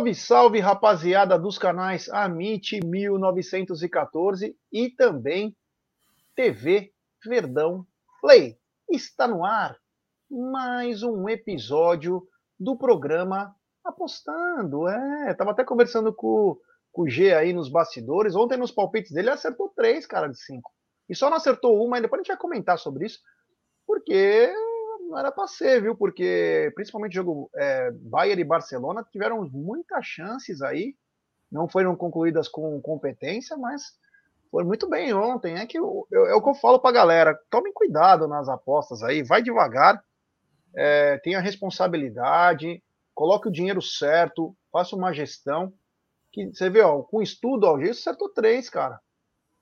Salve, salve, rapaziada dos canais Amit 1914 e também TV Verdão Play. Está no ar mais um episódio do programa Apostando. É, tava até conversando com, com o G aí nos bastidores. Ontem nos palpites dele ele acertou três, cara, de cinco. E só não acertou uma, depois a gente vai comentar sobre isso, porque não era para ser, viu? Porque principalmente jogo é, Bayern e Barcelona tiveram muitas chances aí, não foram concluídas com competência, mas foi muito bem ontem. É que eu, eu, é o que eu falo para galera: tomem cuidado nas apostas aí, vai devagar, é, tenha responsabilidade, coloque o dinheiro certo, faça uma gestão. Que você vê, ó, com estudo, ó, o acertou três, cara.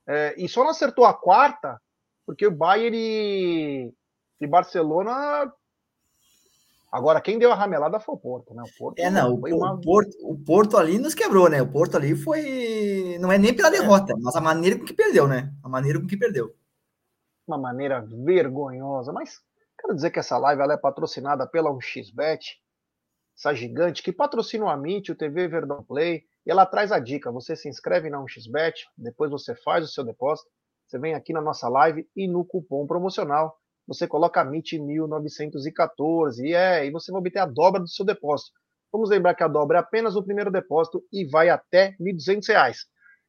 É, e só não acertou a quarta porque o Bayern e Barcelona. Agora, quem deu a ramelada foi o Porto, né? O Porto é, não, o, uma... Porto, o Porto ali nos quebrou, né? O Porto ali foi. Não é nem pela é. derrota, é. mas a maneira com que perdeu, né? A maneira com que perdeu. Uma maneira vergonhosa, mas quero dizer que essa live ela é patrocinada pela 1xBet, essa gigante que patrocina o Amit, o TV Verdão Play, e ela traz a dica: você se inscreve na 1xBet, depois você faz o seu depósito, você vem aqui na nossa live e no cupom promocional você coloca MIT 1914 e é, e você vai obter a dobra do seu depósito. Vamos lembrar que a dobra é apenas o primeiro depósito e vai até R$ 1.200.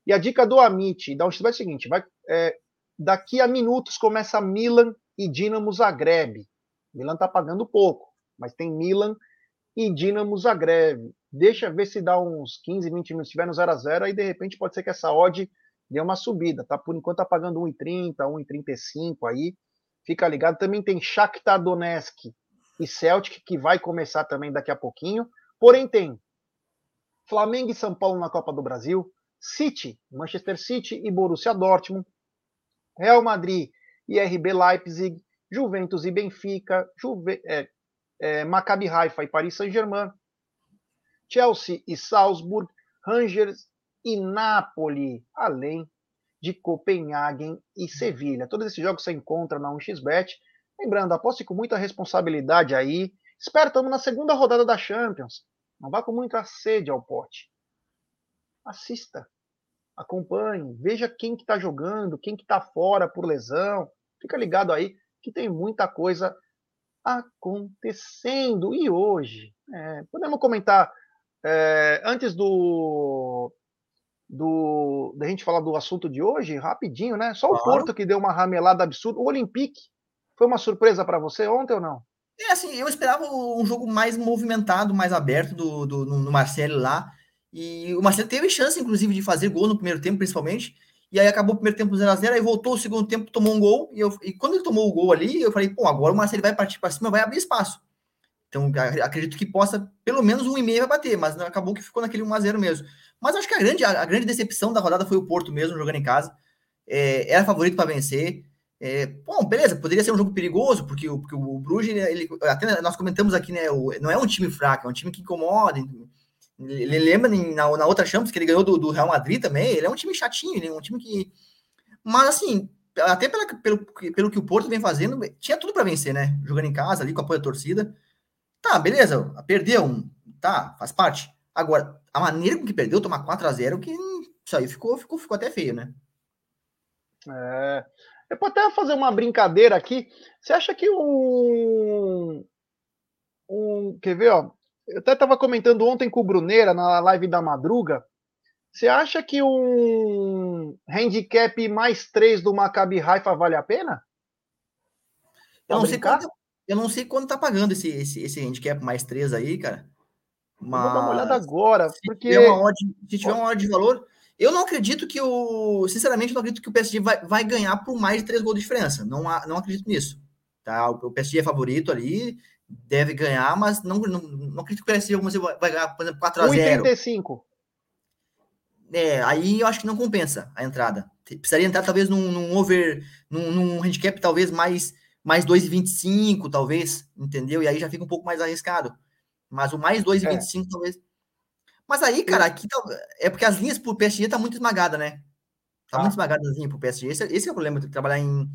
E a dica do Amit, da Unstibet é a seguinte, vai, é, daqui a minutos começa Milan e Dinamo Zagreb. Milan está pagando pouco, mas tem Milan e Dinamo Zagreb. Deixa ver se dá uns 15, 20 minutos, se estiver no 0 a 0 aí de repente pode ser que essa odd dê uma subida, tá? Por enquanto tá pagando 1,30, 1,35 aí. Fica ligado. Também tem Shakhtar Donetsk e Celtic, que vai começar também daqui a pouquinho. Porém, tem Flamengo e São Paulo na Copa do Brasil, City, Manchester City e Borussia Dortmund, Real Madrid e RB Leipzig, Juventus e Benfica, Juve, é, é, Maccabi Haifa e Paris Saint-Germain, Chelsea e Salzburg, Rangers e Napoli, além de Copenhagen e Sevilha. Todos esses jogos você encontra na 1xBet. Lembrando, aposte com muita responsabilidade aí. Espero, estamos na segunda rodada da Champions. Não vá com muita sede ao pote. Assista, acompanhe, veja quem que está jogando, quem que está fora por lesão. Fica ligado aí que tem muita coisa acontecendo. E hoje, é, podemos comentar é, antes do do da gente falar do assunto de hoje, rapidinho, né? Só o Porto que deu uma ramelada absurda. O Olympique foi uma surpresa para você ontem ou não? É assim, eu esperava um jogo mais movimentado, mais aberto do, do no Marcelo lá. E o Marcelo teve chance, inclusive, de fazer gol no primeiro tempo, principalmente. E aí acabou o primeiro tempo 0x0, aí voltou o segundo tempo, tomou um gol. E, eu, e quando ele tomou o gol ali, eu falei, pô, agora o Marcelo vai partir para cima, vai abrir espaço. Então, acredito que possa, pelo menos um e meio vai bater, mas acabou que ficou naquele 1x0 mesmo. Mas acho que a grande, a, grande decepção da rodada foi o Porto mesmo, jogando em casa. É, era favorito para vencer. É, bom, beleza, poderia ser um jogo perigoso, porque, o, porque o Bruges, ele, ele, até nós comentamos aqui, né? O, não é um time fraco, é um time que incomoda. Ele lembra na, na outra Champions que ele ganhou do, do, Real Madrid também. Ele é um time chatinho, ele é um time que. Mas assim, até pela, pelo, pelo que o Porto vem fazendo, tinha tudo para vencer, né? Jogando em casa ali com apoio da torcida. Tá, beleza, perdeu, tá, faz parte. Agora, a maneira com que perdeu, tomar 4 a 0 que isso aí ficou, ficou, ficou até feio, né? É. Eu posso até fazer uma brincadeira aqui. Você acha que um. um quer ver, ó? Eu até estava comentando ontem com o Bruneira na live da madruga. Você acha que um handicap mais 3 do Maccabi Haifa vale a pena? Eu não, sei quanto, eu não sei quanto tá pagando esse, esse, esse handicap mais 3 aí, cara. Mas... Vou dar uma olhada agora, se porque... Tiver uma odd, se tiver uma odd de valor, eu não acredito que o... Sinceramente, não acredito que o PSG vai, vai ganhar por mais de 3 gols de diferença. Não, não acredito nisso. Tá? O PSG é favorito ali, deve ganhar, mas não, não, não acredito que o PSG vai ganhar, por exemplo, 4x0. 1,35. É, aí eu acho que não compensa a entrada. Precisaria entrar talvez num, num over, num, num handicap talvez mais mais 2,25, talvez, entendeu? E aí já fica um pouco mais arriscado. Mas o mais 2,25 é. talvez. Mas aí, cara, aqui tá, é porque as linhas pro PSG tá muito esmagada, né? Tá ah. muito esmagada as linhas pro PSG. Esse, esse é o problema de trabalhar em,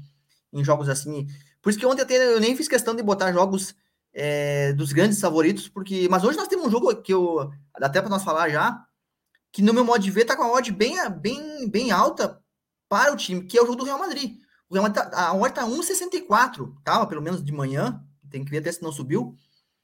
em jogos assim. Por isso que ontem até eu nem fiz questão de botar jogos é, dos grandes favoritos, porque. Mas hoje nós temos um jogo que eu. Dá até para nós falar já, que no meu modo de ver tá com a odd bem, bem, bem alta para o time, que é o jogo do Real Madrid. O Real Madrid tá, a odd tá 1,64, tava pelo menos de manhã, tem que ver até se não subiu.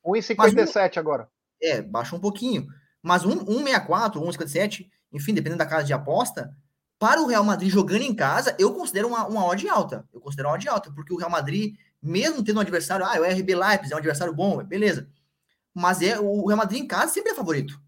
1,57 um, agora. É, baixou um pouquinho. Mas 1,64, 1,57, enfim, dependendo da casa de aposta, para o Real Madrid jogando em casa, eu considero uma, uma odd alta. Eu considero uma odd alta, porque o Real Madrid, mesmo tendo um adversário, ah, o RB Leipzig é um adversário bom, beleza. Mas é o Real Madrid em casa sempre é favorito.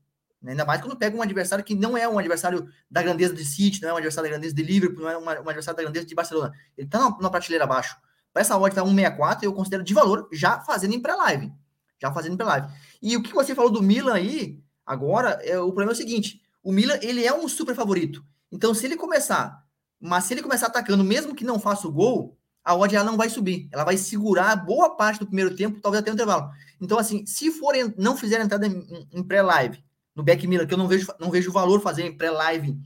Né? Ainda mais quando pega um adversário que não é um adversário da grandeza de City, não é um adversário da grandeza de Liverpool, não é um, adversário da grandeza de Barcelona. Ele tá numa, prateleira abaixo. Para essa odd tá 164, eu considero de valor já fazendo em pré-live. Já fazendo em pré-live. E o que você falou do Milan aí, agora, é, o problema é o seguinte: o Milan ele é um super favorito. Então, se ele começar, mas se ele começar atacando, mesmo que não faça o gol, a odd ela não vai subir. Ela vai segurar boa parte do primeiro tempo, talvez até o intervalo. Então, assim, se for não fizer entrada em, em pré-live no back Miller, que eu não vejo, não vejo valor fazer em pré-live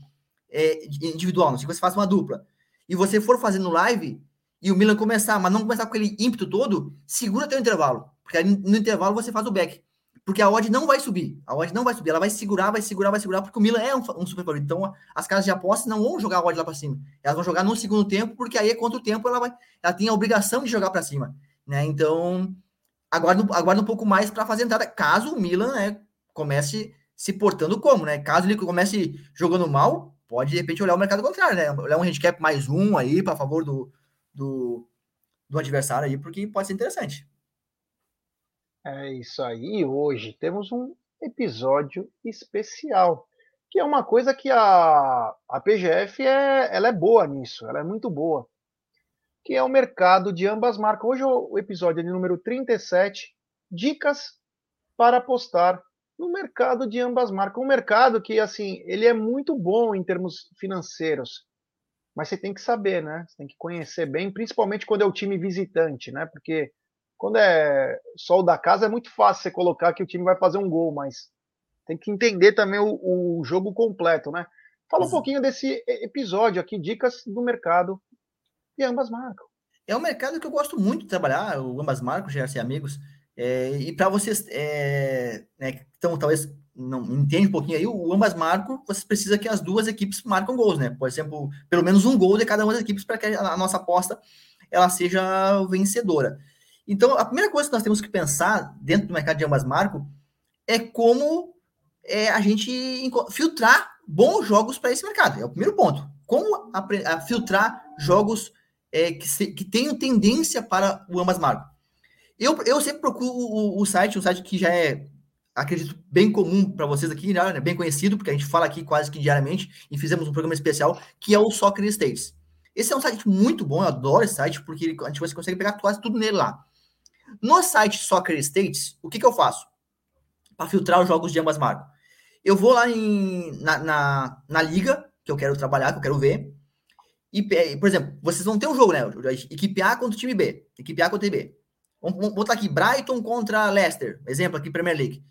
é, individual, não sei você faça uma dupla, e você for fazer no live, e o Milan começar, mas não começar com aquele ímpeto todo, segura o intervalo. Porque aí no intervalo você faz o back. Porque a odd não vai subir. A odd não vai subir. Ela vai segurar, vai segurar, vai segurar, porque o Milan é um, um super favorito. Então, as casas de apostas não vão jogar a odd lá para cima. Elas vão jogar no segundo tempo, porque aí, contra o tempo, ela, vai, ela tem a obrigação de jogar para cima. Né? Então, aguarda, aguarda um pouco mais para fazer entrada, caso o Milan né, comece se portando como, né? Caso ele comece jogando mal, pode de repente olhar o mercado contrário, né? Olhar um handicap mais um aí para favor do, do, do adversário aí, porque pode ser interessante. É isso aí. Hoje temos um episódio especial, que é uma coisa que a, a PGF é, ela é boa nisso, ela é muito boa, que é o mercado de ambas marcas. Hoje o episódio é número 37, dicas para apostar no mercado de ambas marcas. Um mercado que, assim, ele é muito bom em termos financeiros, mas você tem que saber, né? Você tem que conhecer bem, principalmente quando é o time visitante, né? Porque quando é só o da casa é muito fácil você colocar que o time vai fazer um gol, mas tem que entender também o, o jogo completo, né? Fala um pouquinho desse episódio aqui, dicas do mercado e ambas marcas. É um mercado que eu gosto muito de trabalhar, o ambas marcas, já ser amigos. É, e para vocês é, né, que estão talvez não entende um pouquinho aí, o ambas marcam, você precisa que as duas equipes marcam gols, né? Por exemplo, pelo menos um gol de cada uma das equipes para que a nossa aposta ela seja vencedora. Então, a primeira coisa que nós temos que pensar dentro do mercado de ambas marcam é como é, a gente filtrar bons jogos para esse mercado. É o primeiro ponto. Como a, a filtrar jogos é, que, se, que tenham tendência para o ambas marcam. Eu, eu sempre procuro o, o, site, um site que já é, acredito, bem comum para vocês aqui, né? bem conhecido, porque a gente fala aqui quase que diariamente, e fizemos um programa especial, que é o Soccer States. Esse é um site muito bom, eu adoro esse site, porque a gente consegue pegar quase tudo nele lá. No site Soccer States, o que, que eu faço? Para filtrar os jogos de ambas marcas. Eu vou lá em, na, na, na, liga que eu quero trabalhar, que eu quero ver. E, por exemplo, vocês vão ter um jogo, né? Equipe A contra o time B. Equipe A contra o time B. Vamos botar aqui Brighton contra Leicester. Exemplo aqui, Premier League.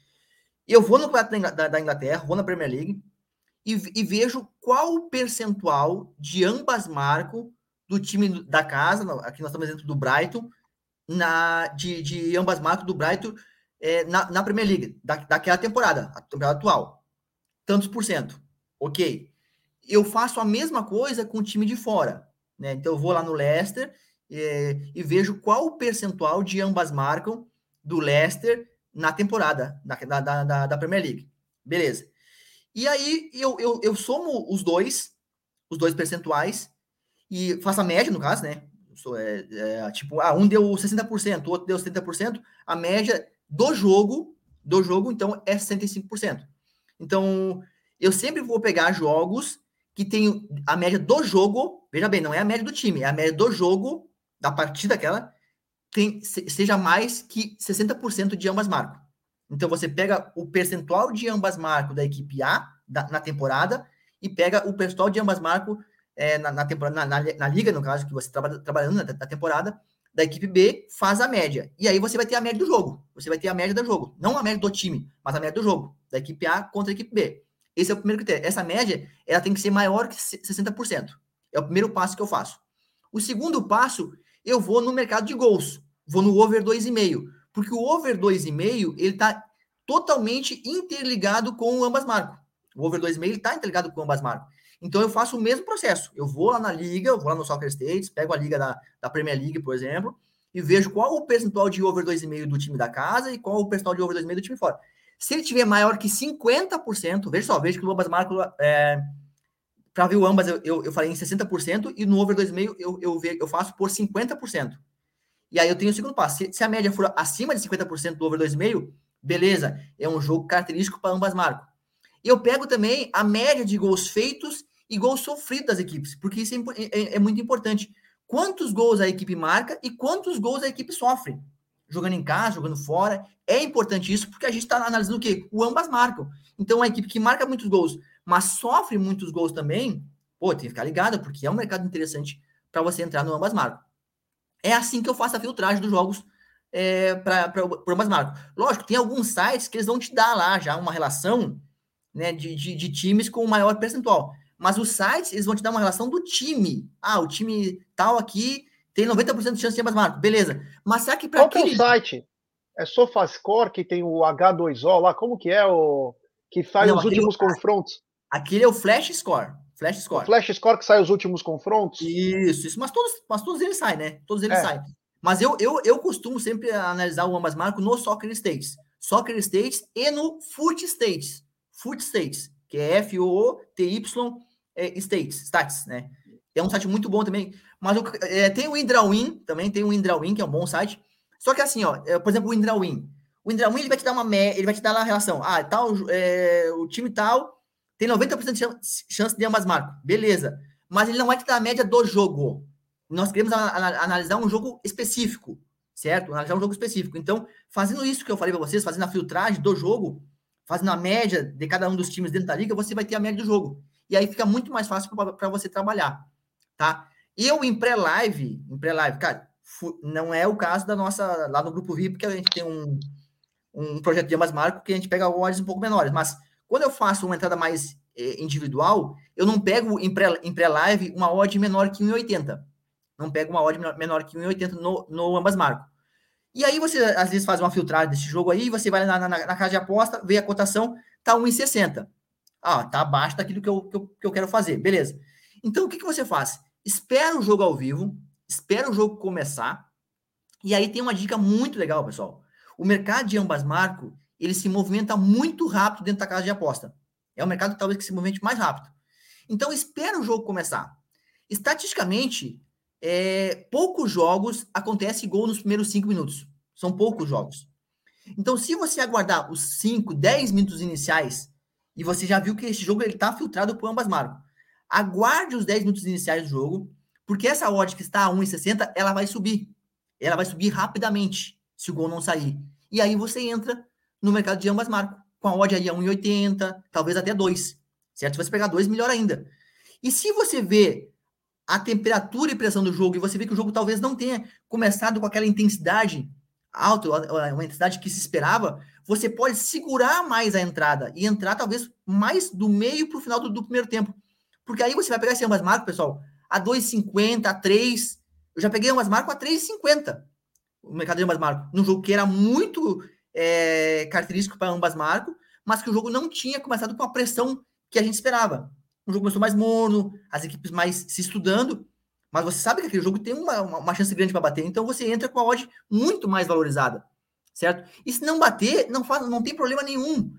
Eu vou no campeonato da, Inglaterra, vou na Premier League e, e, vejo qual o percentual de ambas marcas do time da casa, aqui nós estamos dentro do Brighton, na, de, de ambas marcas do Brighton é, na, na Premier League, da, daquela temporada, a temporada atual. Tantos por cento. Ok. Eu faço a mesma coisa com o time de fora. Né? Então eu vou lá no Leicester é, e vejo qual o percentual de ambas marcam do Leicester na temporada da, da, da, da Premier League. Beleza. E aí eu, eu, eu somo os dois, os dois percentuais, e faço a média, no caso, né? É, é, tipo, ah, um deu 60%, o outro deu 70%, a média do jogo, do jogo, então, é 65%. Então, eu sempre vou pegar jogos que tem a média do jogo, veja bem, não é a média do time, é a média do jogo, da partida aquela, tem, seja mais que 60% de ambas marcas. Então, você pega o percentual de ambas marcas da equipe A da, na temporada e pega o percentual de ambas marcas é, na, na, temporada, na, na, na, liga, no caso, que você está trabalhando na, na, temporada, da equipe B, faz a média. E aí você vai ter a média do jogo. Você vai ter a média do jogo. Não a média do time, mas a média do jogo. Da equipe A contra a equipe B. Esse é o primeiro critério. Essa média, ela tem que ser maior que 60%. É o primeiro passo que eu faço. O segundo passo, eu vou no mercado de gols. Vou no over 2,5. Porque o over 2,5, ele está totalmente interligado com ambas marcam. O over 2,5 ele está interligado com ambas marcam. Então eu faço o mesmo processo. Eu vou lá na liga, eu vou lá no Soccer States, pego a liga da, da Premier League, por exemplo, e vejo qual o percentual de over 2,5 do time da casa e qual o percentual de over 2,5 do time fora. Se ele tiver maior que 50%, veja só, veja que o ambas marcam é, para ver o ambas, eu, eu, eu falei em 60% e no over 2,5 eu, eu, eu faço por 50%. E aí eu tenho o segundo passo. Se, se a média for acima de 50% do over 2,5, beleza, é um jogo característico para ambas marcas. E eu pego também a média de gols feitos e gols sofridos das equipes, porque isso é, é, é muito importante. Quantos gols a equipe marca e quantos gols a equipe sofre? Jogando em casa, jogando fora. É importante isso, porque a gente está analisando o quê? O ambas marcam. Então, a equipe que marca muitos gols, mas sofre muitos gols também, pô, tem que ficar ligada, porque é um mercado interessante para você entrar no ambas marcam. É assim que eu faço a filtragem dos jogos é, para ambas marcas. Lógico, tem alguns sites que eles vão te dar lá já uma relação né, de, de, de times com maior percentual. Mas os sites, eles vão te dar uma relação do time. Ah, o time tal aqui tem 90% de chance de ambas marcas. Beleza. Mas será que para Qual aquele... que é o site? É SofaScore que tem o H2O lá? Como que é o que Não, os últimos confrontos? Aquele é o Flash Score. Flash Score. O Flash Score que sai os últimos confrontos? Isso, isso. Mas todos, mas todos eles saem, né? Todos eles é. saem. Mas eu, eu, eu costumo sempre analisar o ambas marcas no Soccer States. Soccer States e no Foot States. Foot States, que é F-O-O-T-Y é, States, Stats, né? É um site muito bom também. Mas eu, é, tem o Indrawin também, tem o Indrawin, que é um bom site. Só que assim, ó, é, por exemplo, o Indrawin. O Indrawin ele vai te dar uma ele vai te dar lá a relação. Ah, tal, é, o time tal tem 90% de chance de ambas marcas. Beleza. Mas ele não vai te dar a média do jogo. Nós queremos analisar um jogo específico, certo? Analisar um jogo específico. Então, fazendo isso que eu falei para vocês, fazendo a filtragem do jogo, fazendo a média de cada um dos times dentro da liga, você vai ter a média do jogo. E aí fica muito mais fácil para você trabalhar, tá? Eu em pré-live, em pré-live, cara, não é o caso da nossa lá no grupo VIP, que a gente tem um, um projeto de ambas marcas que a gente pega odds um pouco menores, mas quando eu faço uma entrada mais eh, individual, eu não pego em pré-live pré uma odd menor que 1,80 não pega uma odd menor que 1,80 no, no ambas marcas. E aí você, às vezes, faz uma filtragem desse jogo aí, você vai na, na, na casa de aposta, vê a cotação, tá 1,60. Ah, tá abaixo daquilo que eu, que eu, que eu quero fazer. Beleza. Então, o que, que você faz? Espera o jogo ao vivo, espera o jogo começar, e aí tem uma dica muito legal, pessoal. O mercado de ambas marcas, ele se movimenta muito rápido dentro da casa de aposta. É o mercado talvez que se movimente mais rápido. Então, espera o jogo começar. Estatisticamente, é, poucos jogos acontece gol nos primeiros cinco minutos. São poucos jogos. Então, se você aguardar os 5, 10 minutos iniciais, e você já viu que esse jogo está filtrado por ambas marcas, aguarde os 10 minutos iniciais do jogo, porque essa odd que está a 1,60, ela vai subir. Ela vai subir rapidamente, se o gol não sair. E aí você entra no mercado de ambas marcas, com a odd aí a 1,80, talvez até 2. Certo? Se você pegar 2, melhor ainda. E se você vê a temperatura e pressão do jogo, e você vê que o jogo talvez não tenha começado com aquela intensidade alta, uma intensidade que se esperava, você pode segurar mais a entrada e entrar talvez mais do meio para o final do, do, primeiro tempo. Porque aí você vai pegar esse ambas marcas, pessoal, a 2,50, a 3. Eu já peguei ambas marcas a 3,50. O mercado de ambas marcas. Num jogo que era muito é, característico para ambas marcas, mas que o jogo não tinha começado com a pressão que a gente esperava um jogo começou mais morno, as equipes mais se estudando, mas você sabe que aquele jogo tem uma, uma, uma chance grande para bater, então você entra com a odd muito mais valorizada, certo? E se não bater, não faz, não tem problema nenhum.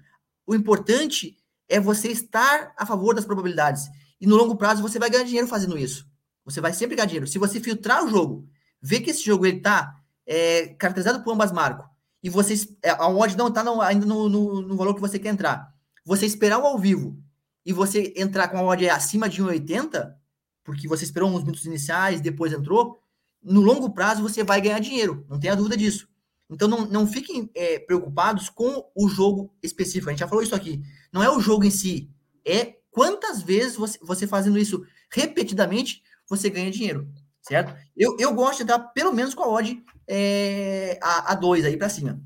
O importante é você estar a favor das probabilidades. E no longo prazo você vai ganhar dinheiro fazendo isso. Você vai sempre ganhar dinheiro. Se você filtrar o jogo, ver que esse jogo ele tá é, caracterizado por ambas marcas, e você é, a odd não está ainda no, no, no valor que você quer entrar, você esperar o ao vivo e você entrar com a odd acima de 1,80, porque você esperou uns minutos iniciais, depois entrou, no longo prazo você vai ganhar dinheiro, não tenha dúvida disso. Então não, não fiquem é, preocupados com o jogo específico. A gente já falou isso aqui. Não é o jogo em si, é quantas vezes você, você fazendo isso repetidamente, você ganha dinheiro, certo? Eu, eu gosto de entrar pelo menos com a odd é, a 2 aí para cima.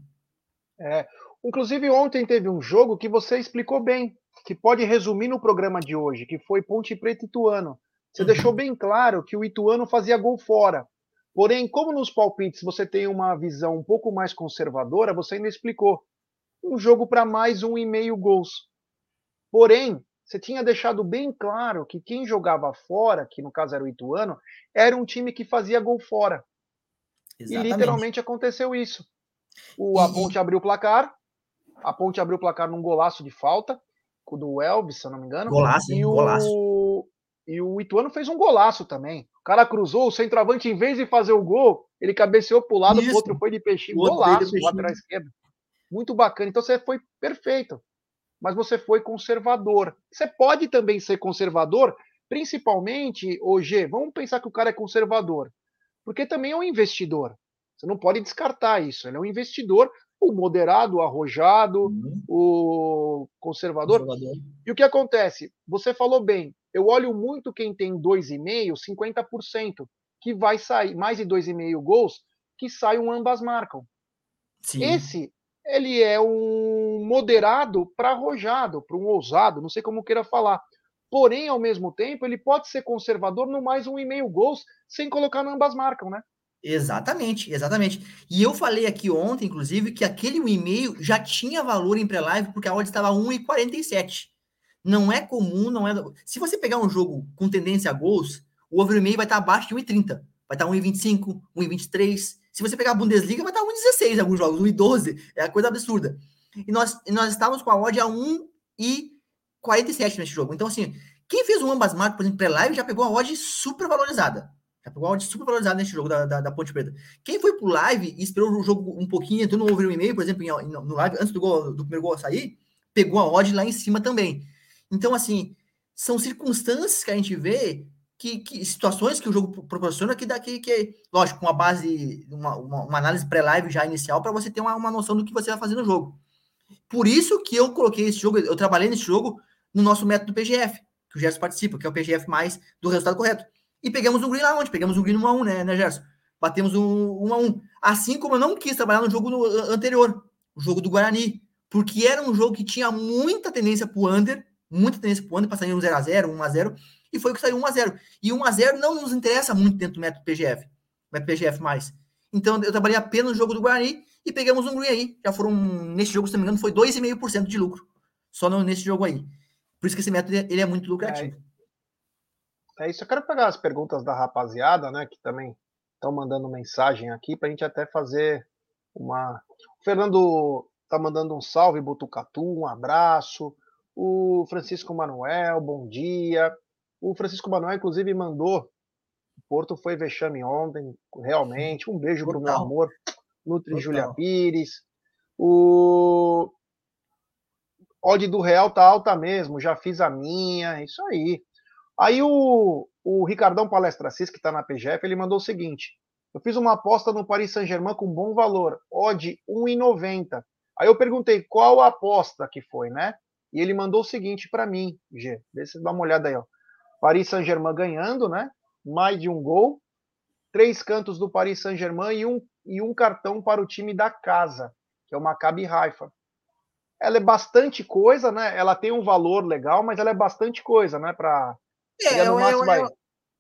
É, inclusive ontem teve um jogo que você explicou bem que pode resumir no programa de hoje, que foi Ponte Preta e Ituano. Você uhum. deixou bem claro que o Ituano fazia gol fora. Porém, como nos palpites você tem uma visão um pouco mais conservadora, você ainda explicou. Um jogo para mais um e meio gols. Porém, você tinha deixado bem claro que quem jogava fora, que no caso era o Ituano, era um time que fazia gol fora. Exatamente. E literalmente aconteceu isso. O, a Ponte abriu o placar, a Ponte abriu o placar num golaço de falta, do Elvis, se eu não me engano. Golaço, e o, golaço. E o Ituano fez um golaço também. O cara cruzou, o centroavante, em vez de fazer o gol, ele cabeceou pro lado, o outro foi de peixinho. O golaço, de lateral esquerdo. Muito bacana. Então você foi perfeito. Mas você foi conservador. Você pode também ser conservador, principalmente, hoje, vamos pensar que o cara é conservador. Porque também é um investidor. Você não pode descartar isso. Ele é um investidor, o moderado, o arrojado, uhum. o conservador. conservador. E o que acontece? Você falou bem, eu olho muito quem tem 2,5, 50%, que vai sair, mais de 2,5 gols, que sai um ambas marcam. Sim. Esse, ele é um moderado para arrojado, para um ousado, não sei como queira falar. Porém, ao mesmo tempo, ele pode ser conservador no mais um e meio gols, sem colocar no ambas marcam, né? Exatamente, exatamente. E eu falei aqui ontem, inclusive, que aquele e-mail já tinha valor em pré-live, porque a odd estava 1,47. Não é comum, não é. Se você pegar um jogo com tendência a gols, o over meio vai estar abaixo de 1,30. Vai estar 1,25, 1,23. Se você pegar a Bundesliga, vai estar 1,16 em alguns jogos, 1,12. É a coisa absurda. E nós, nós estávamos com a odd a 1,47 nesse jogo. Então, assim, quem fez um ambas marcas, por exemplo, pré-live, já pegou a odd super valorizada. Já pegou a odd super valorizada nesse jogo da, da, da, Ponte Preta. Quem foi pro live e esperou o jogo um pouquinho, entrou no over e meio, por exemplo, no live, antes do, gol, do primeiro gol sair, pegou a odd lá em cima também. Então, assim, são circunstâncias que a gente vê, que, que situações que o jogo proporciona, que daqui, que, lógico, com uma base, uma, uma, uma análise pré-live já inicial, para você ter uma, uma noção do que você vai fazer no jogo. Por isso que eu coloquei esse jogo, eu trabalhei nesse jogo no nosso método PGF, que o Gerson participa, que é o PGF mais do resultado correto. E pegamos um green lá onde? Pegamos um green 1 a 1 né, né Gerson? Batemos um 1 a 1 Assim como eu não quis trabalhar no jogo no, anterior, o jogo do Guarani, porque era um jogo que tinha muita tendência para o under, muita tendência para o ano, passaria um 0x0, 1x0, e foi o que saiu 1x0. E 1x0 não nos interessa muito dentro do método PGF, método PGF+. Então eu trabalhei apenas no jogo do Guarani e pegamos um green aí. Já foram, nesse jogo, se não me engano, foi 2,5% de lucro. Só nesse jogo aí. Por isso que esse método ele é muito lucrativo. É, é isso. Eu quero pegar as perguntas da rapaziada, né, que também estão mandando mensagem aqui, para a gente até fazer uma. O Fernando tá mandando um salve, Botucatu, um abraço o Francisco Manuel, bom dia. O Francisco Manuel, inclusive, mandou. O Porto foi vexame ontem, realmente. Um beijo para o meu amor, Nutri Julia Pires. O odd do Real tá alta mesmo, já fiz a minha, isso aí. Aí o, o Ricardão Palestra Cis, que está na PGF, ele mandou o seguinte: eu fiz uma aposta no Paris Saint-Germain com bom valor, odd 1,90. Aí eu perguntei qual a aposta que foi, né? E ele mandou o seguinte para mim, G. Deixa você dar uma olhada aí, ó. Paris Saint-Germain ganhando, né? Mais de um gol. Três cantos do Paris Saint-Germain e um, e um cartão para o time da casa, que é o Maccabi Haifa. Ela é bastante coisa, né? Ela tem um valor legal, mas ela é bastante coisa, né? Para é, no máximo, é, é,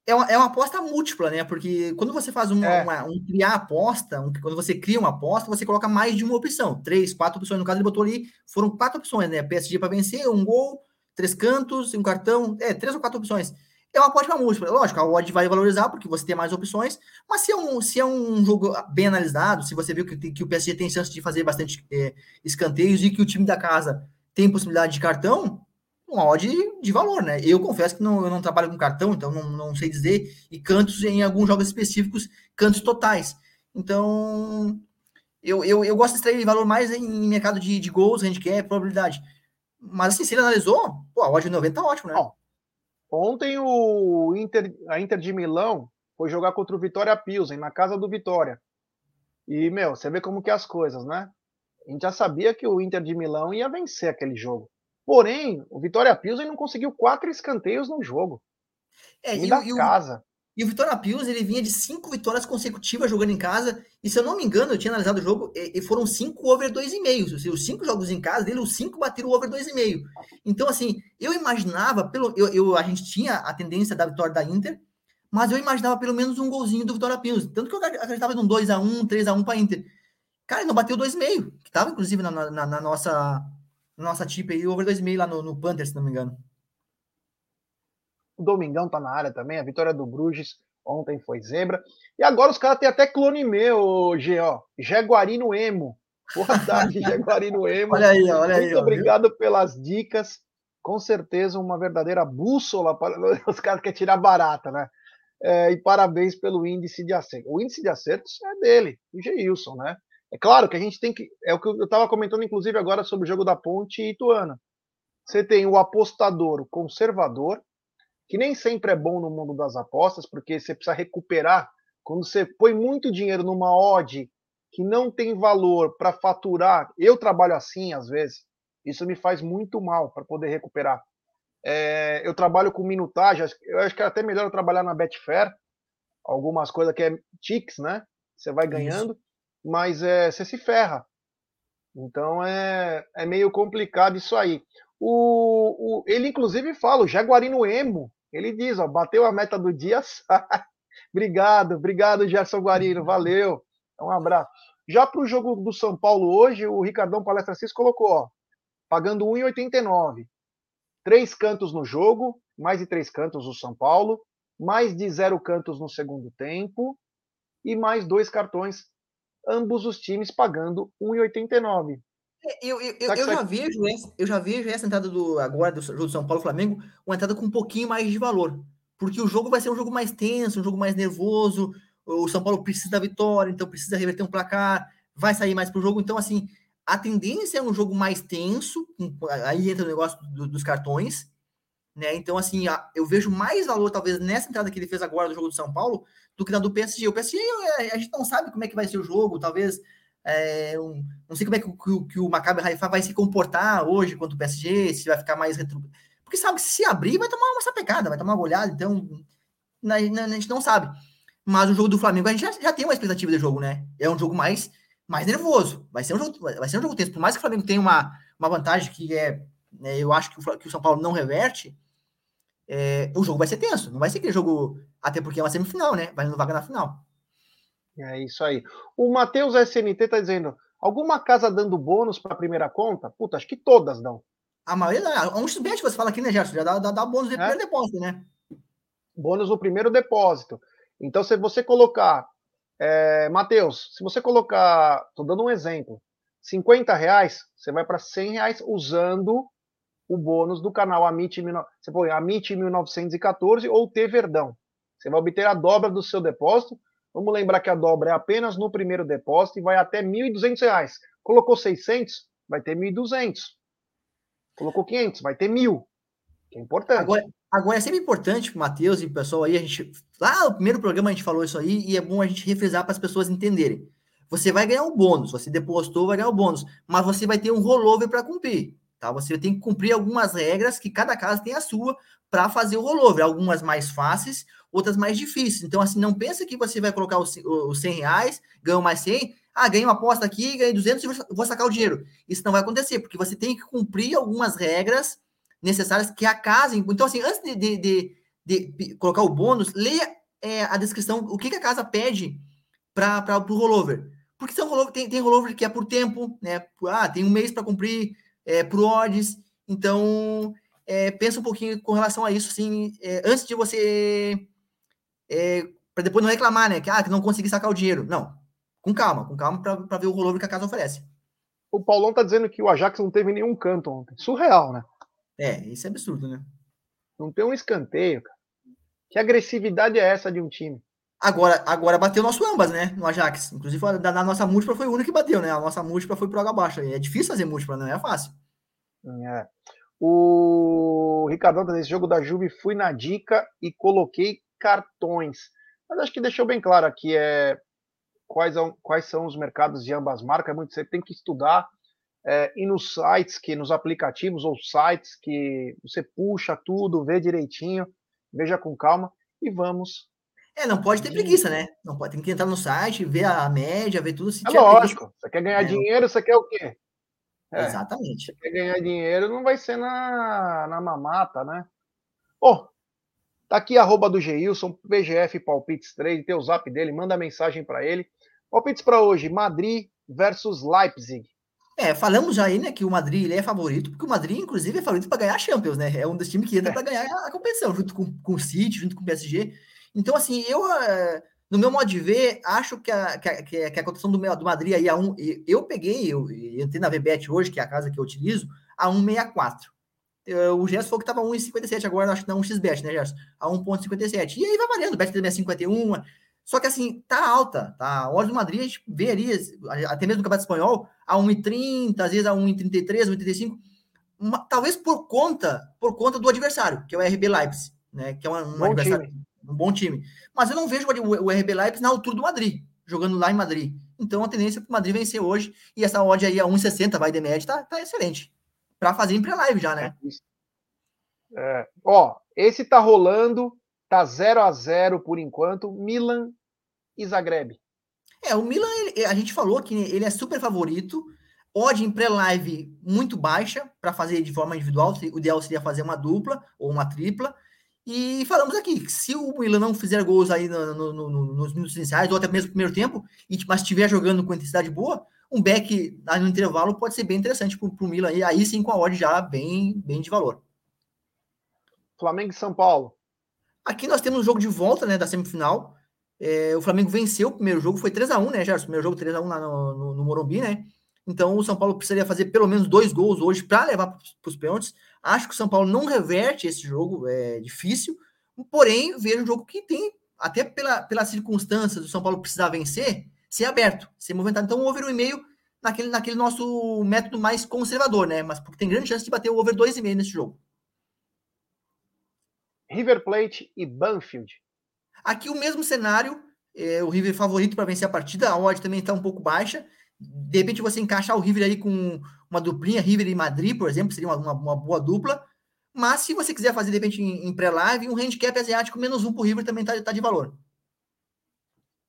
é uma, é uma aposta múltipla, né? Porque quando você faz uma, é. uma, um criar aposta, um, quando você cria uma aposta, você coloca mais de uma opção. Três, quatro opções. No caso, ele botou ali, foram quatro opções, né? PSG para vencer, um gol, três cantos, um cartão. É, três ou quatro opções. É uma aposta múltipla. Lógico, a odd vai valorizar porque você tem mais opções, mas se é um, se é um jogo bem analisado, se você viu que, que o PSG tem chance de fazer bastante é, escanteios e que o time da casa tem possibilidade de cartão, uma odd de valor, né? Eu confesso que não, eu não trabalho com cartão, então não, não sei dizer, e cantos em alguns jogos específicos, cantos totais. Então, eu, eu, eu gosto de extrair valor mais em mercado de, de gols, handicap, probabilidade. Mas assim, se ele analisou, pô, a odd de 90 tá ótimo, né? Bom, ontem o Inter, a Inter de Milão foi jogar contra o Vitória Pilsen, na casa do Vitória. E, meu, você vê como que é as coisas, né? A gente já sabia que o Inter de Milão ia vencer aquele jogo. Porém, o Vitória Pilsen não conseguiu quatro escanteios no jogo. É, e, da e casa. E o Vitória Pilsen ele vinha de cinco vitórias consecutivas jogando em casa. E se eu não me engano, eu tinha analisado o jogo, e, e foram cinco over 2,5. Os cinco jogos em casa dele, os cinco bateram over 2,5. Então, assim, eu imaginava, pelo, eu, eu, a gente tinha a tendência da vitória da Inter, mas eu imaginava pelo menos um golzinho do Vitória Pilsen. Tanto que eu acreditava num 2x1, 3x1 para Inter. Cara, não bateu 2,5, que tava inclusive na, na, na nossa na nossa tip aí, over 2,5 lá no, no Panther, se não me engano. O Domingão tá na área também, a vitória do Bruges ontem foi zebra. E agora os caras têm até clone meu, G, ó. Jaguarino Emo. Boa tarde, Jaguarino Emo. olha aí, olha Muito aí. obrigado viu? pelas dicas. Com certeza uma verdadeira bússola para os caras querem tirar barata, né? É, e parabéns pelo índice de acerto. O índice de acertos é dele, o Geilson, né? É claro que a gente tem que. É o que eu estava comentando, inclusive, agora sobre o jogo da Ponte e Ituana. Você tem o apostador, o conservador, que nem sempre é bom no mundo das apostas, porque você precisa recuperar. Quando você põe muito dinheiro numa odd que não tem valor para faturar, eu trabalho assim às vezes, isso me faz muito mal para poder recuperar. É, eu trabalho com minutagem, eu acho que é até melhor eu trabalhar na Betfair, algumas coisas que é ticks, né? Você vai ganhando. Isso mas é, você se ferra. Então é, é meio complicado isso aí. O, o, ele, inclusive, fala, o Jaguarino Emo, ele diz, ó, bateu a meta do dia, obrigado, obrigado, Gerson Guarino, valeu. Um abraço. Já para o jogo do São Paulo hoje, o Ricardão Palestra Cis colocou, ó, pagando 1,89. Três cantos no jogo, mais de três cantos o São Paulo, mais de zero cantos no segundo tempo e mais dois cartões ambos os times pagando 1,89. É, eu, eu, eu, eu já vejo essa, eu já vejo essa entrada do agora do jogo do São Paulo Flamengo, uma entrada com um pouquinho mais de valor. Porque o jogo vai ser um jogo mais tenso, um jogo mais nervoso. O São Paulo precisa da vitória, então precisa reverter um placar, vai sair mais para o jogo. Então, assim, a tendência é um jogo mais tenso. Aí entra o negócio do, dos cartões. Né? Então, assim, eu vejo mais valor, talvez, nessa entrada que ele fez agora do jogo do São Paulo, do que na do PSG. O PSG, a gente não sabe como é que vai ser o jogo, talvez. É, um, não sei como é que, que, que o Maccabi Haifa vai se comportar hoje contra o PSG, se vai ficar mais retro... Porque sabe que se abrir vai tomar uma sapecada, vai tomar uma olhada, então a, a, gente não sabe. Mas o jogo do Flamengo a gente já, já tem uma expectativa de jogo, né? É um jogo mais, mais nervoso. Vai ser um jogo, vai ser um jogo tenso. Por mais que o Flamengo tenha uma, uma vantagem que é, né, eu acho que o, que o São Paulo não reverte, é, o jogo vai ser tenso. Não vai ser aquele jogo, até porque é uma semifinal, né? Vai no vaga na final. É isso aí. O Matheus SNT tá dizendo: alguma casa dando bônus para a primeira conta? Puta, acho que todas dão. A maioria dá. Um estudante que você fala aqui, né, Gerson? Já dá, dá, dá bônus no é? primeiro depósito, né? Bônus no primeiro depósito. Então, se você colocar. É, Matheus, se você colocar. Tô dando um exemplo. 50 reais, você vai para 100 reais usando o bônus do canal Amit, você põe Amit 1914 ou T Verdão. Você vai obter a dobra do seu depósito. Vamos lembrar que a dobra é apenas no primeiro depósito e vai até R$ 1.200. Colocou 600, vai ter 1.200. Colocou 500, vai ter 1.000. Que é importante. Agora, agora é sempre importante Matheus e o pessoal aí, a gente. Lá no primeiro programa a gente falou isso aí e é bom a gente refrescar para as pessoas entenderem. Você vai ganhar um bônus, você depositou, vai ganhar o um bônus, mas você vai ter um rollover para cumprir. Tá? Você tem que cumprir algumas regras que cada casa tem a sua para fazer o rollover. Algumas mais fáceis, outras mais difíceis. Então, assim, não pensa que você vai colocar os, os 100 reais, ganhou mais 100, ah, ganhei uma aposta aqui, ganhei 200 e vou sacar o dinheiro. Isso não vai acontecer, porque você tem que cumprir algumas regras necessárias que a casa... Então, assim, antes de, de, de, de colocar o bônus, leia é, a descrição, o que, que a casa pede para o rollover. Porque são rollover, tem, tem rollover que é por tempo, né? Ah, tem um mês para cumprir, é, pro odds. Então, é, pensa um pouquinho com relação a isso, assim, é, antes de você. É, para depois não reclamar, né? Que, ah, que não consegui sacar o dinheiro. Não. Com calma, com calma, para ver o rollover que a casa oferece. O Paulão tá dizendo que o Ajax não teve nenhum canto ontem. Surreal, né? É, isso é absurdo, né? Não tem um escanteio, cara. Que agressividade é essa de um time? Agora, agora bateu nosso ambas, né? No Ajax. Inclusive, da nossa múltipla foi o único que bateu, né? A nossa múltipla foi pro água abaixo. É difícil fazer múltipla, não é fácil. É. O Ricardão tá nesse jogo da Juve, fui na dica e coloquei cartões. Mas acho que deixou bem claro aqui é, quais, são, quais são os mercados de ambas marcas. É muito você tem que estudar é, e nos sites, que nos aplicativos ou sites que você puxa tudo, vê direitinho, veja com calma e vamos é, não pode ter preguiça, né? Não pode, tem que entrar no site, ver a média, ver tudo. Se é lógico. Preguiça. Você quer ganhar é. dinheiro, você quer o quê? É. Exatamente. Você quer ganhar dinheiro, não vai ser na, na mamata, né? Pô, Tá aqui arroba do Geilson, PGF Palpites Trade, tem o zap dele, manda mensagem para ele. Palpites para hoje, Madrid versus Leipzig. É, falamos já aí, né, que o Madrid ele é favorito, porque o Madrid, inclusive, é favorito para ganhar a Champions, né? É um dos times que entra é. para ganhar a competição, junto com, com o City, junto com o PSG. Então, assim, eu, eh, no meu modo de ver, acho que a, que a, que a cotação do, do Madrid aí a um, eu peguei, eu, eu entrei na VBET hoje, que é a casa que eu utilizo, a 1,64. O Gerson falou que estava 1,57 agora, acho que não 1xBet, né, Gerson? A 1,57. E aí vai variando, o Bet também é 51, só que assim, tá alta, tá? A hora do Madrid a gente vê ali, até mesmo no Campeonato Espanhol, a 1,30, às vezes a 1,33, 1,35, uma, talvez por conta, por conta do adversário, que é o RB Leipzig, né? Que é um, um adversário, time. um bom time. Mas eu não vejo o, o RB Leipzig na altura do Madrid, jogando lá em Madrid. Então a tendência é para o Madrid vencer hoje, e essa odd aí a 1,60 vai de média, tá, tá excelente. Para fazer em pré-live já, né? É, é. Ó, esse tá rolando, tá 0 a 0 por enquanto, Milan e Zagreb. É, o Milan, ele, a gente falou que ele é super favorito, odd em pré-live muito baixa, para fazer de forma individual, o ideal seria fazer uma dupla ou uma tripla, e falamos aqui que se o Milan não fizer gols aí no, no, no, nos minutos iniciais, ou até mesmo no primeiro tempo, e, mas estiver jogando com intensidade boa, um back no intervalo pode ser bem interessante para o Milan, e aí sim com a odd já bem, bem de valor. Flamengo e São Paulo. Aqui nós temos um jogo de volta né, da semifinal. É, o Flamengo venceu o primeiro jogo, foi 3 a 1 né, Gerson? Primeiro jogo 3 a 1 lá no, no, no, Morumbi, né? Então o São Paulo precisaria fazer pelo menos dois gols hoje para levar para os pênaltis. Acho que o São Paulo não reverte esse jogo, é difícil. Porém, vejo um jogo que tem, até pela, pelas circunstâncias do São Paulo precisar vencer, ser aberto, ser movimentado. Então, o over 1,5 naquele, naquele nosso método mais conservador, né? Mas porque tem grande chance de bater o over 2,5 nesse jogo. River Plate e Banfield. Aqui o mesmo cenário, é, o River favorito para vencer a partida, a odd também está um pouco baixa. De repente você encaixar o River aí com uma duplinha, River e Madrid, por exemplo, seria uma, uma, uma boa dupla. Mas se você quiser fazer, de repente, em, em pré-live, um handicap asiático menos um para o River também está tá de valor.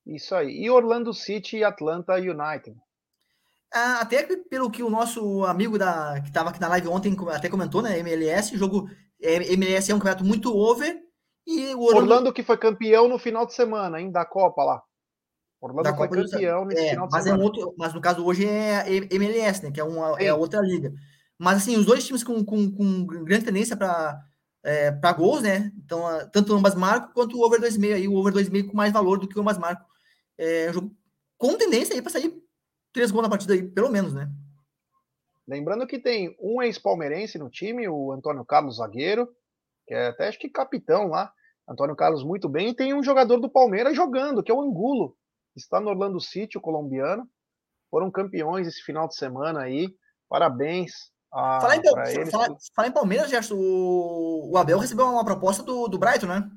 Isso aí. E Orlando City e Atlanta United. Ah, até pelo que o nosso amigo da, que estava aqui na live ontem até comentou, né? MLS, jogo MLS é um campeonato muito over e Orlando... Orlando que foi campeão no final de semana, hein, da Copa lá. Orlando da foi Copa campeão nesse é, final de mas semana. É um outro, mas no caso hoje é MLS, né, que é uma é outra liga. Mas assim, os dois times com, com, com grande tendência para é, para gols, né? Então, tanto o ambas marcam quanto o over 2,5 aí, o over 2,5 com mais valor do que o ambas marcam. É, jogo com tendência aí para sair três gols na partida aí, pelo menos, né? Lembrando que tem um ex-palmeirense no time, o Antônio Carlos Zagueiro, que é até acho que capitão lá. Antônio Carlos muito bem. E tem um jogador do Palmeiras jogando, que é o Angulo. Está no Orlando City, o colombiano. Foram campeões esse final de semana aí. Parabéns a, fala, em, eles. Fala, fala, em Palmeiras, Gerson, o, o Abel recebeu uma proposta do, do Brighton, né?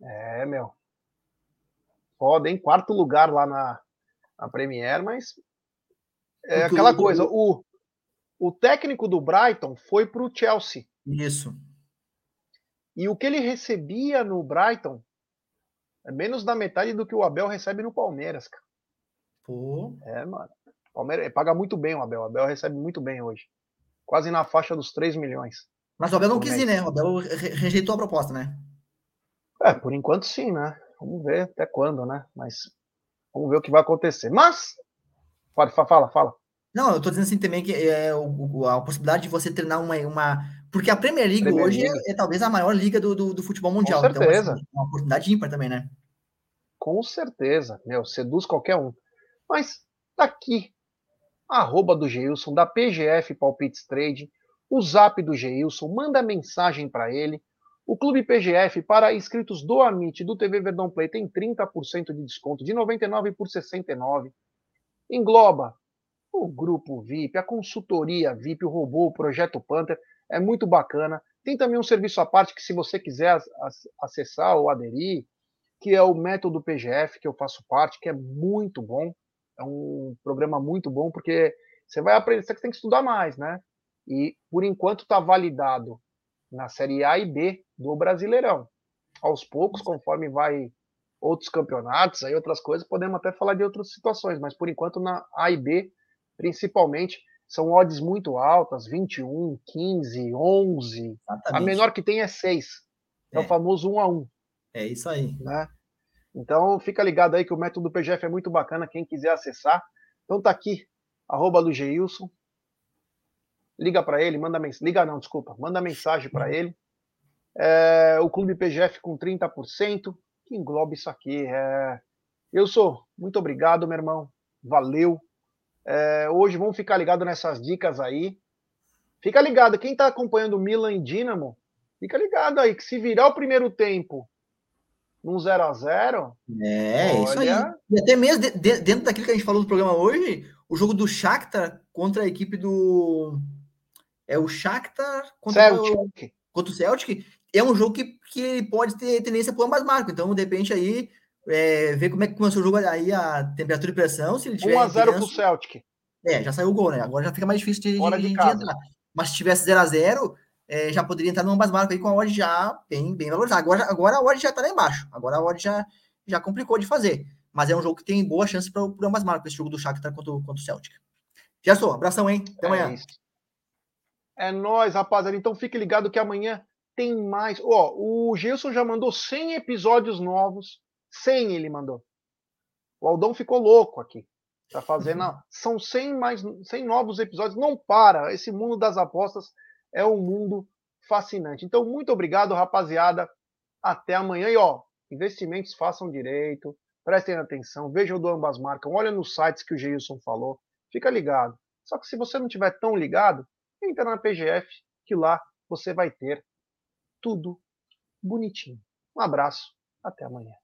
É, meu. Foda, em quarto lugar lá na, na Premier, mas é aquela coisa, o, o técnico do Brighton foi para o Chelsea. Isso. E o que ele recebia no Brighton é menos da metade do que o Abel recebe no Palmeiras, cara. Pô. É, mano. O Palmeiras paga muito bem o Abel. O Abel recebe muito bem hoje. Quase na faixa dos 3 milhões. Mas o Abel não quis ir, né? O Abel rejeitou a proposta, né? É, por enquanto sim, né? Vamos ver até quando, né? Mas vamos ver o que vai acontecer. Mas Pode, fala, fala. Não, eu tô dizendo assim também que é o, a possibilidade de você treinar uma. uma... Porque a Premier League Premier hoje League. É, é, talvez a maior liga do, do, do futebol mundial. Com certeza. Então, assim, uma oportunidade ímpar também, né? Com certeza. Meu, seduz qualquer um. Mas daqui, arroba do Geilson, da PGF Palpites Trade, o zap do Geilson, manda mensagem para ele. O Clube PGF, para inscritos do Amit do TV Verdão Play, tem 30% de desconto, de 99 por 69 engloba o grupo VIP, a consultoria VIP, o robô, o projeto Panther, é muito bacana. Tem também um serviço à parte que, se você quiser acessar ou aderir, que é o método PGF, que eu faço parte, que é muito bom. É um programa muito bom, porque você vai aprender, você tem que estudar mais, né? E, por enquanto, está validado na Série A e B do Brasileirão. Aos poucos, conforme vai outros campeonatos, aí outras coisas, podemos até falar de outras situações, mas por enquanto na A e B, principalmente, são odds muito altas, 21, 15, 11. Exatamente. A menor que tem é 6. É, é o famoso um a um. É isso aí. Né? Então fica ligado aí que o método do PGF é muito bacana, quem quiser acessar. Então tá aqui, arroba Lugeilson. Liga para ele, manda mensagem. Liga não, desculpa. Manda mensagem para ele. É, o Clube PGF com 30%, que engloba isso aqui. É... Eu sou, muito obrigado, meu irmão. Valeu. É, hoje vamos ficar ligado nessas dicas aí. Fica ligado, quem está acompanhando Milan e Dinamo, fica ligado aí, que se virar o primeiro tempo num 0 a 0 É, olha... isso aí. E até mesmo de, de, dentro daquilo que a gente falou no programa hoje, o jogo do Shakhtar contra a equipe do... É o Shakhtar contra, Celtic. O, contra o Celtic. É um jogo que, que pode ter tendência para ambas marcas. Então, de repente, aí, é, ver como é que começou o jogo aí, a temperatura e pressão. Se ele tiver 1x0 para o Celtic. É, já saiu o gol, né? Agora já fica mais difícil de, de, de, entrar. Mas se tivesse 0x0, é, já poderia entrar no ambas marcas aí com a odd já bem, bem valorizada. Agora, agora a odd já tá lá embaixo. Agora a odd já, já complicou de fazer. Mas é um jogo que tem boa chance para ambas marcas, esse jogo do Shakhtar contra, contra o Celtic. Já sou, abração, hein? Até amanhã. É, é nóis, rapaziada. Então fique ligado que amanhã tem mais. Ó, o Gilson já mandou 100 episódios novos. 100 ele mandou. O Aldão ficou louco aqui. Tá fazendo. São 100 mais 100 novos episódios. Não para. Esse mundo das apostas é um mundo fascinante. Então, muito obrigado, rapaziada. Até amanhã. E ó, investimentos façam direito, prestem atenção, vejam do ambas marcas, olha nos sites que o Geilson falou, fica ligado. Só que se você não tiver tão ligado, entra na PGF, que lá você vai ter tudo bonitinho. Um abraço, até amanhã.